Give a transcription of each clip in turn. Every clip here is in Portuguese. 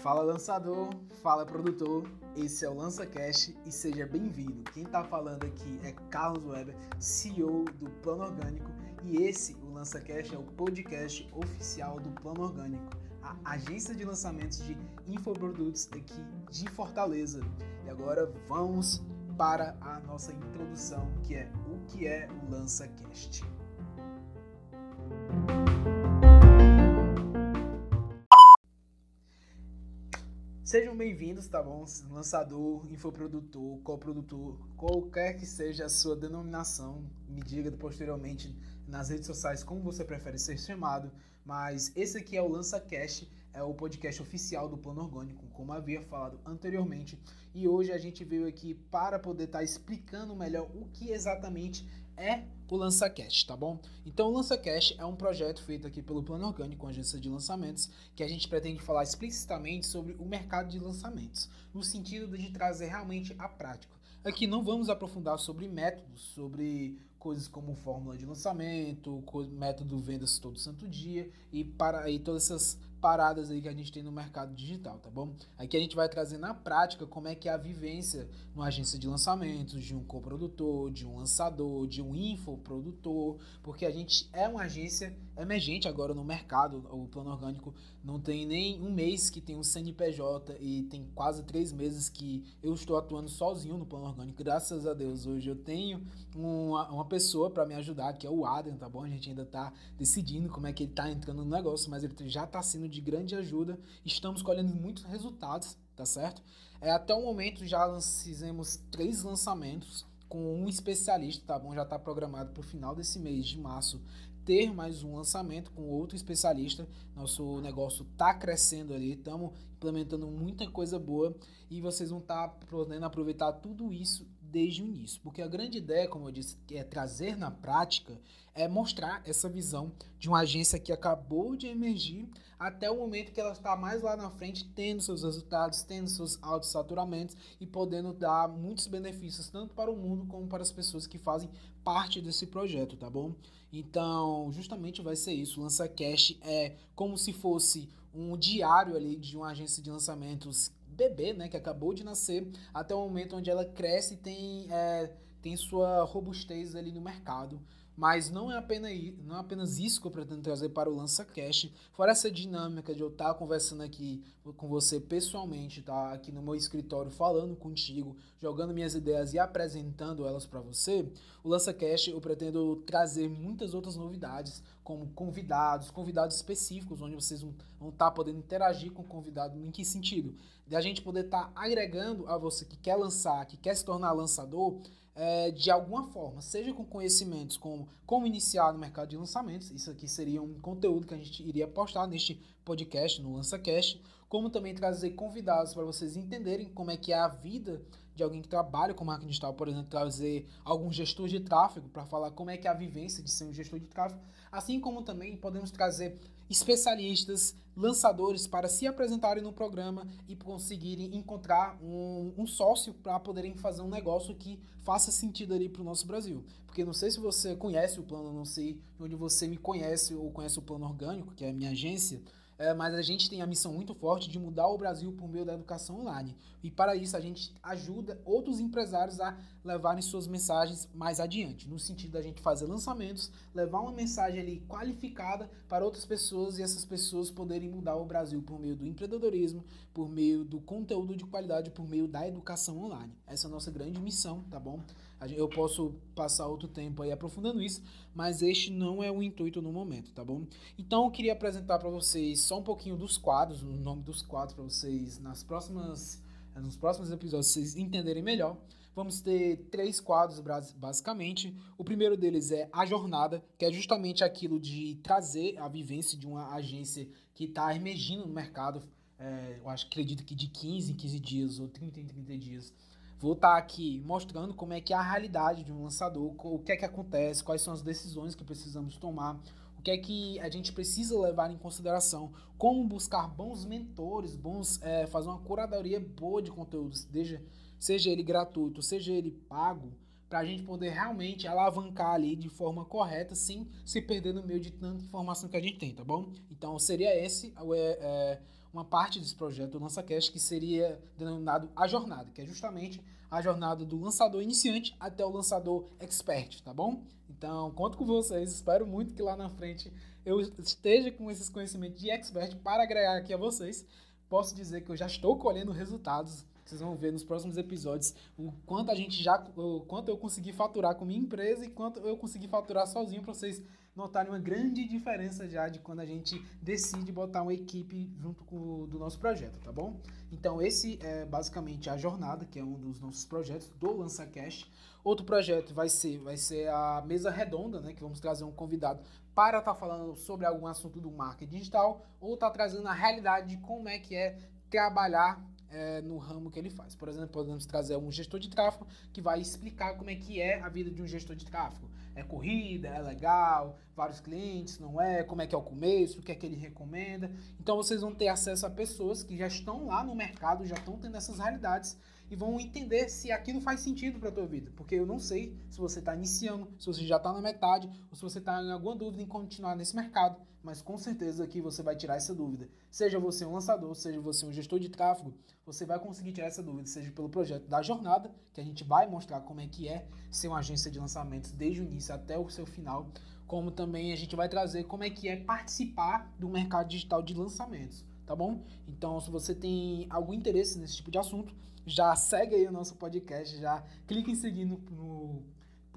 Fala lançador, fala produtor, esse é o LançaCast e seja bem-vindo. Quem está falando aqui é Carlos Weber, CEO do Plano Orgânico e esse, o LançaCast, é o podcast oficial do Plano Orgânico, a agência de lançamentos de infoprodutos aqui de Fortaleza. E agora vamos para a nossa introdução, que é o que é o LançaCast. Sejam bem-vindos, tá bom? Lançador, infoprodutor, coprodutor, qualquer que seja a sua denominação, me diga posteriormente nas redes sociais como você prefere ser chamado, mas esse aqui é o LançaCast, é o podcast oficial do Plano Orgânico, como havia falado anteriormente, e hoje a gente veio aqui para poder estar tá explicando melhor o que exatamente é o LançaCast, tá bom? Então o LançaCast é um projeto feito aqui pelo Plano Orgânico, agência de lançamentos, que a gente pretende falar explicitamente sobre o mercado de lançamentos, no sentido de trazer realmente a prática. Aqui não vamos aprofundar sobre métodos, sobre coisas como fórmula de lançamento, método vendas todo santo dia e para aí todas essas paradas aí que a gente tem no mercado digital, tá bom? Aqui a gente vai trazer na prática como é que é a vivência numa agência de lançamentos, de um coprodutor, de um lançador, de um infoprodutor, porque a gente é uma agência emergente agora no mercado, o plano orgânico não tem nem um mês que tem um CNPJ e tem quase três meses que eu estou atuando sozinho no plano orgânico, graças a Deus. Hoje eu tenho uma, uma pessoa para me ajudar, que é o Adrian, tá bom? A gente ainda tá decidindo como é que ele tá entrando no negócio, mas ele já tá sendo de grande ajuda. Estamos colhendo muitos resultados, tá certo? É, até o momento já fizemos três lançamentos com um especialista, tá bom? Já está programado para o final desse mês de março ter mais um lançamento com outro especialista. Nosso negócio está crescendo ali, estamos implementando muita coisa boa e vocês vão estar tá podendo aproveitar tudo isso desde o início. Porque a grande ideia, como eu disse, é trazer na prática, é mostrar essa visão de uma agência que acabou de emergir até o momento que ela está mais lá na frente, tendo seus resultados, tendo seus altos saturamentos e podendo dar muitos benefícios tanto para o mundo como para as pessoas que fazem parte desse projeto, tá bom? Então, justamente vai ser isso. O LançaCast é como se fosse um diário ali de uma agência de lançamentos bebê, né, que acabou de nascer, até o momento onde ela cresce e tem, é, tem sua robustez ali no mercado. Mas não é, apenas, não é apenas isso que eu pretendo trazer para o LançaCast. Fora essa dinâmica de eu estar conversando aqui com você pessoalmente, tá? Aqui no meu escritório, falando contigo, jogando minhas ideias e apresentando elas para você, o LançaCast eu pretendo trazer muitas outras novidades, como convidados, convidados específicos, onde vocês vão estar tá podendo interagir com o convidado. Em que sentido? De a gente poder estar tá agregando a você que quer lançar, que quer se tornar lançador, é, de alguma forma, seja com conhecimentos como como iniciar no mercado de lançamentos, isso aqui seria um conteúdo que a gente iria postar neste podcast, no LançaCast, como também trazer convidados para vocês entenderem como é que é a vida de alguém que trabalha com marketing digital, por exemplo, trazer algum gestor de tráfego para falar como é que é a vivência de ser um gestor de tráfego, assim como também podemos trazer especialistas, lançadores para se apresentarem no programa e conseguirem encontrar um, um sócio para poderem fazer um negócio que faça sentido ali para o nosso Brasil. Porque não sei se você conhece o plano, não sei onde você me conhece ou conhece o plano orgânico, que é a minha agência, é, mas a gente tem a missão muito forte de mudar o Brasil por meio da educação online. E para isso a gente ajuda outros empresários a levarem suas mensagens mais adiante, no sentido da gente fazer lançamentos, levar uma mensagem ali qualificada para outras pessoas e essas pessoas poderem mudar o Brasil por meio do empreendedorismo, por meio do conteúdo de qualidade, por meio da educação online. Essa é a nossa grande missão, tá bom? Eu posso passar outro tempo aí aprofundando isso, mas este não é o intuito no momento, tá bom? Então eu queria apresentar para vocês só um pouquinho dos quadros, o nome dos quadros para vocês nas próximas nos próximos episódios vocês entenderem melhor. Vamos ter três quadros basicamente. O primeiro deles é a jornada, que é justamente aquilo de trazer a vivência de uma agência que está emergindo no mercado. É, eu acho, acredito que de 15 em 15 dias ou 30 em 30 dias Vou estar tá aqui mostrando como é que é a realidade de um lançador, o que é que acontece, quais são as decisões que precisamos tomar, o que é que a gente precisa levar em consideração, como buscar bons mentores, bons é, fazer uma curadoria boa de conteúdos, seja, seja ele gratuito, seja ele pago, para a gente poder realmente alavancar ali de forma correta, sem se perder no meio de tanta informação que a gente tem, tá bom? Então seria esse é, é, uma parte desse projeto do LançaCast que seria denominado a jornada, que é justamente a jornada do lançador iniciante até o lançador expert, tá bom? Então, conto com vocês, espero muito que lá na frente eu esteja com esses conhecimentos de expert para agregar aqui a vocês. Posso dizer que eu já estou colhendo resultados vocês vão ver nos próximos episódios o quanto a gente já. O quanto eu consegui faturar com minha empresa e quanto eu consegui faturar sozinho para vocês notarem uma grande diferença já de quando a gente decide botar uma equipe junto com do nosso projeto, tá bom? Então esse é basicamente a jornada, que é um dos nossos projetos do LançaCast. Outro projeto vai ser, vai ser a mesa redonda, né? Que vamos trazer um convidado para estar tá falando sobre algum assunto do marketing digital ou estar tá trazendo a realidade de como é que é trabalhar é, no ramo que ele faz. Por exemplo, podemos trazer um gestor de tráfego que vai explicar como é que é a vida de um gestor de tráfego. É corrida, é legal, vários clientes, não é, como é que é o começo, o que é que ele recomenda. Então vocês vão ter acesso a pessoas que já estão lá no mercado, já estão tendo essas realidades e vão entender se aquilo faz sentido para a tua vida. Porque eu não sei se você está iniciando, se você já está na metade, ou se você está em alguma dúvida em continuar nesse mercado. Mas com certeza aqui você vai tirar essa dúvida. Seja você um lançador, seja você um gestor de tráfego, você vai conseguir tirar essa dúvida, seja pelo projeto da jornada, que a gente vai mostrar como é que é ser uma agência de lançamentos desde o início até o seu final, como também a gente vai trazer como é que é participar do mercado digital de lançamentos, tá bom? Então, se você tem algum interesse nesse tipo de assunto, já segue aí o nosso podcast, já clica em seguir no, no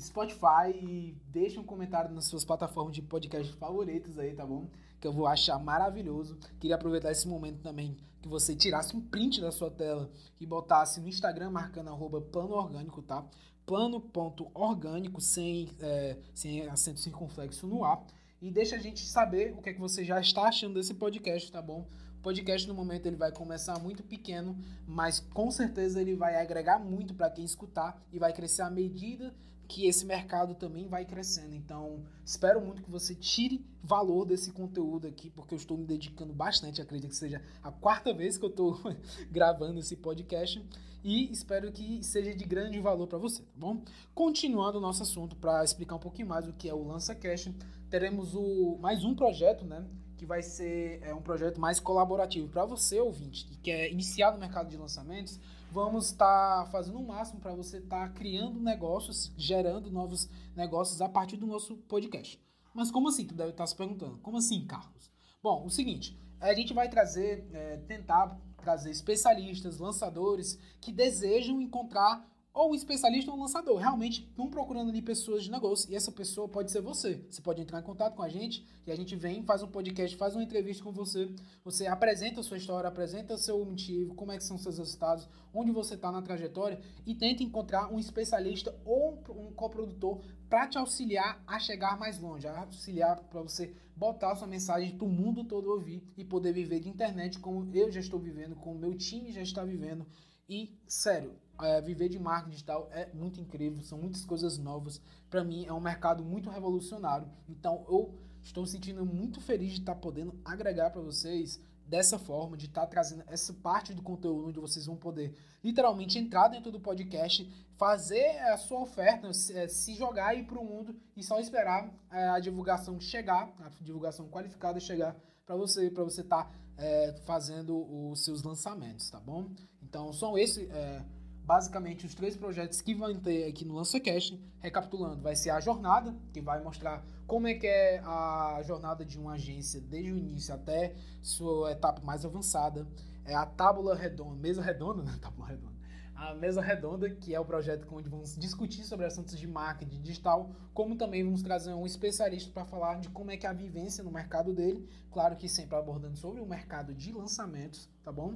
Spotify e deixa um comentário nas suas plataformas de podcast favoritos aí, tá bom? Que eu vou achar maravilhoso. Queria aproveitar esse momento também que você tirasse um print da sua tela e botasse no Instagram marcando arroba plano orgânico, tá? Plano.orgânico sem, é, sem acento circunflexo no A. E deixa a gente saber o que é que você já está achando desse podcast, tá bom? podcast no momento ele vai começar muito pequeno, mas com certeza ele vai agregar muito para quem escutar e vai crescer à medida que esse mercado também vai crescendo. Então, espero muito que você tire valor desse conteúdo aqui, porque eu estou me dedicando bastante. Acredito que seja a quarta vez que eu estou gravando esse podcast e espero que seja de grande valor para você, tá bom? Continuando o nosso assunto, para explicar um pouquinho mais o que é o LançaCast, teremos o, mais um projeto, né? Que vai ser é, um projeto mais colaborativo para você, ouvinte, que quer iniciar no mercado de lançamentos. Vamos estar tá fazendo o máximo para você estar tá criando negócios, gerando novos negócios a partir do nosso podcast. Mas como assim? Tu deve estar tá se perguntando. Como assim, Carlos? Bom, o seguinte, a gente vai trazer, é, tentar trazer especialistas, lançadores que desejam encontrar ou um especialista ou um lançador. Realmente estão procurando ali pessoas de negócio e essa pessoa pode ser você. Você pode entrar em contato com a gente e a gente vem, faz um podcast, faz uma entrevista com você. Você apresenta a sua história, apresenta o seu motivo, como é que são seus resultados, onde você está na trajetória e tenta encontrar um especialista ou um coprodutor para te auxiliar a chegar mais longe, a auxiliar para você botar sua mensagem para o mundo todo ouvir e poder viver de internet como eu já estou vivendo, como o meu time já está vivendo. E, sério, é, viver de marketing digital é muito incrível, são muitas coisas novas. Para mim é um mercado muito revolucionário. Então eu estou sentindo muito feliz de estar podendo agregar para vocês dessa forma, de estar trazendo essa parte do conteúdo onde vocês vão poder literalmente entrar dentro do podcast, fazer a sua oferta, se é, jogar aí para o mundo e só esperar é, a divulgação chegar, a divulgação qualificada chegar para você, para você estar tá, é, fazendo os seus lançamentos, tá bom? Então são esses é, basicamente os três projetos que vão ter aqui no LançaCast. Recapitulando, vai ser a jornada, que vai mostrar como é que é a jornada de uma agência desde o início até sua etapa mais avançada. É a tábula redonda, mesa redonda, né? Tábula redonda. A mesa redonda, que é o projeto onde vamos discutir sobre assuntos de marketing digital, como também vamos trazer um especialista para falar de como é que é a vivência no mercado dele, claro que sempre abordando sobre o mercado de lançamentos, tá bom?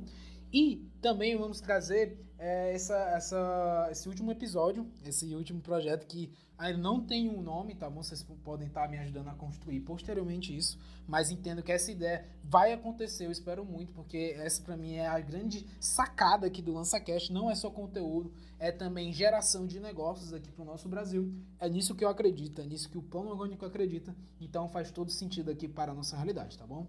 E também vamos trazer é, essa, essa, esse último episódio, esse último projeto que ainda não tem um nome, tá bom? Vocês podem estar me ajudando a construir posteriormente isso, mas entendo que essa ideia vai acontecer, eu espero muito, porque essa para mim é a grande sacada aqui do LançaCast, não é só conteúdo, é também geração de negócios aqui para o nosso Brasil. É nisso que eu acredito, é nisso que o Plano Orgânico acredita, então faz todo sentido aqui para a nossa realidade, tá bom?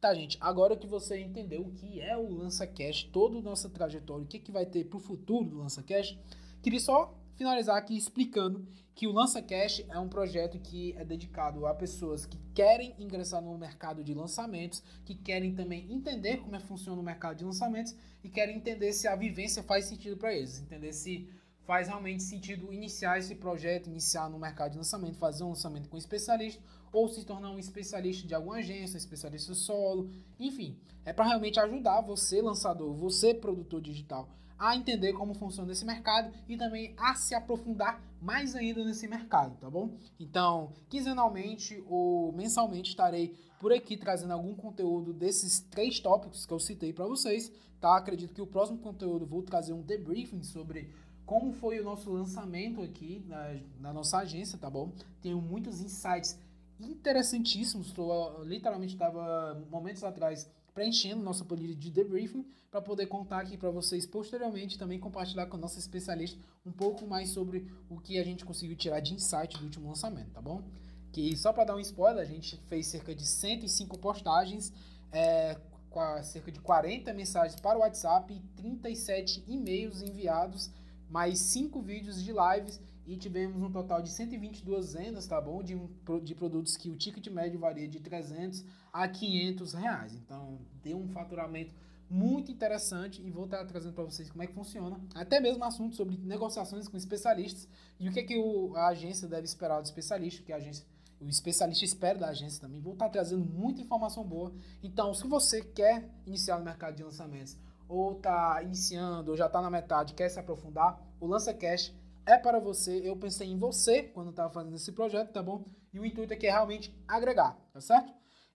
Tá, gente, agora que você entendeu o que é o LançaCast, toda a nossa trajetória, o que, que vai ter para o futuro do LançaCast, queria só finalizar aqui explicando que o Lança Cash é um projeto que é dedicado a pessoas que querem ingressar no mercado de lançamentos, que querem também entender como é que funciona o mercado de lançamentos e querem entender se a vivência faz sentido para eles, entender se faz realmente sentido iniciar esse projeto, iniciar no mercado de lançamento, fazer um lançamento com um especialista ou se tornar um especialista de alguma agência, especialista solo, enfim, é para realmente ajudar você lançador, você produtor digital a entender como funciona esse mercado e também a se aprofundar mais ainda nesse mercado, tá bom? Então, quinzenalmente ou mensalmente estarei por aqui trazendo algum conteúdo desses três tópicos que eu citei para vocês, tá? Acredito que o próximo conteúdo vou trazer um debriefing sobre como foi o nosso lançamento aqui na, na nossa agência, tá bom? Tenho muitos insights interessantíssimos, estou literalmente estava momentos atrás preenchendo nossa planilha de debriefing para poder contar aqui para vocês posteriormente também compartilhar com a nossa especialista um pouco mais sobre o que a gente conseguiu tirar de insight do último lançamento, tá bom? Que só para dar um spoiler, a gente fez cerca de 105 postagens, é, com cerca de 40 mensagens para o WhatsApp e 37 e-mails enviados, mais 5 vídeos de lives e tivemos um total de 122 vendas, tá bom? De, de produtos que o ticket médio varia de 300 a 500 reais. Então, deu um faturamento muito interessante e vou estar trazendo para vocês como é que funciona. Até mesmo assuntos sobre negociações com especialistas e o que, é que o, a agência deve esperar do especialista, que a agência o especialista espera da agência também. Vou estar trazendo muita informação boa. Então, se você quer iniciar no mercado de lançamentos, ou está iniciando, ou já está na metade, quer se aprofundar, o Lança Cash é para você. Eu pensei em você quando estava fazendo esse projeto, tá bom? E o intuito aqui é realmente agregar, tá certo?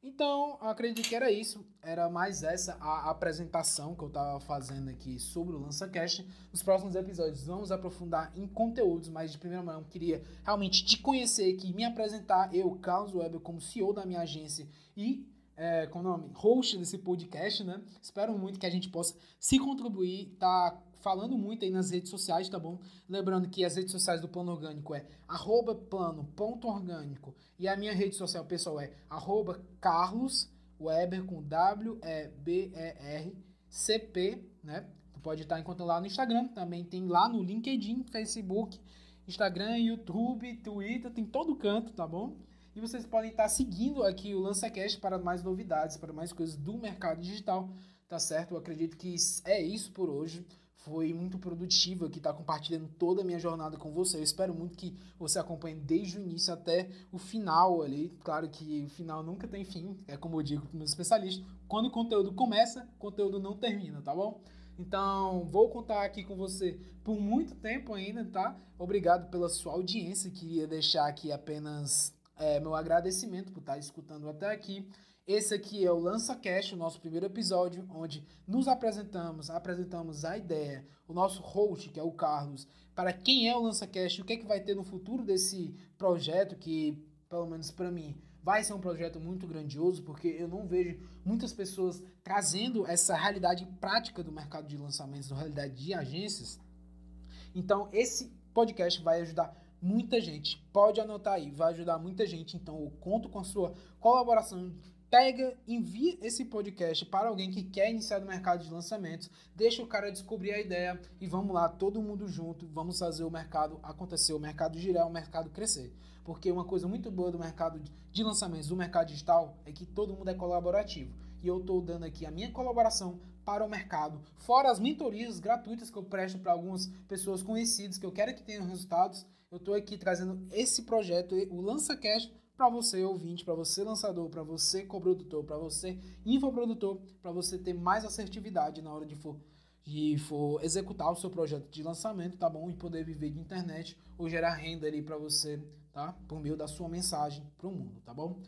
Então, acredito que era isso. Era mais essa a apresentação que eu estava fazendo aqui sobre o LançaCast. Nos próximos episódios vamos aprofundar em conteúdos, mas de primeira mão queria realmente te conhecer aqui, me apresentar. Eu, Carlos Weber, como CEO da minha agência e é, com o nome, host desse podcast, né? Espero muito que a gente possa se contribuir, tá falando muito aí nas redes sociais, tá bom? Lembrando que as redes sociais do Plano Orgânico é arroba plano.orgânico e a minha rede social pessoal é arroba Carlos Weber com W-E-B-E-R-C-P, né? Tu pode estar encontrando lá no Instagram, também tem lá no LinkedIn, Facebook, Instagram, YouTube, Twitter, tem todo canto, tá bom? E vocês podem estar seguindo aqui o LançaCast para mais novidades, para mais coisas do mercado digital, tá certo? Eu acredito que é isso por hoje foi muito produtiva que está compartilhando toda a minha jornada com você. Eu espero muito que você acompanhe desde o início até o final ali. Claro que o final nunca tem fim, é como eu digo para meus especialistas. Quando o conteúdo começa, o conteúdo não termina, tá bom? Então, vou contar aqui com você por muito tempo ainda, tá? Obrigado pela sua audiência. Queria deixar aqui apenas é, meu agradecimento por estar escutando até aqui. Esse aqui é o Lança Cash, o nosso primeiro episódio, onde nos apresentamos, apresentamos a ideia, o nosso host, que é o Carlos, para quem é o Lança Cash, o que é que vai ter no futuro desse projeto, que, pelo menos para mim, vai ser um projeto muito grandioso, porque eu não vejo muitas pessoas trazendo essa realidade prática do mercado de lançamentos, da realidade de agências. Então, esse podcast vai ajudar muita gente. Pode anotar aí, vai ajudar muita gente. Então, eu conto com a sua colaboração pega, envia esse podcast para alguém que quer iniciar no mercado de lançamentos, deixa o cara descobrir a ideia e vamos lá, todo mundo junto, vamos fazer o mercado acontecer, o mercado girar, o mercado crescer. Porque uma coisa muito boa do mercado de lançamentos, do mercado digital, é que todo mundo é colaborativo. E eu estou dando aqui a minha colaboração para o mercado, fora as mentorias gratuitas que eu presto para algumas pessoas conhecidas que eu quero que tenham resultados. Eu estou aqui trazendo esse projeto, o LançaCast, para você ouvinte, para você lançador, para você coprodutor, para você infoprodutor, para você ter mais assertividade na hora de for, de for executar o seu projeto de lançamento, tá bom? E poder viver de internet ou gerar renda ali para você, tá? Por meio da sua mensagem para o mundo, tá bom?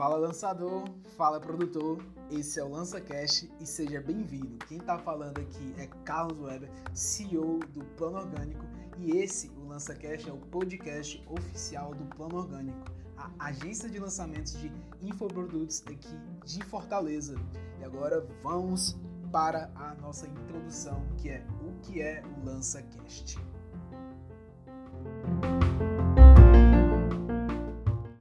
Fala lançador, fala produtor, esse é o LançaCast e seja bem-vindo. Quem está falando aqui é Carlos Weber, CEO do Plano Orgânico e esse, o LançaCast, é o podcast oficial do Plano Orgânico, a agência de lançamentos de infoprodutos aqui de Fortaleza. E agora vamos para a nossa introdução, que é o que é o LançaCast.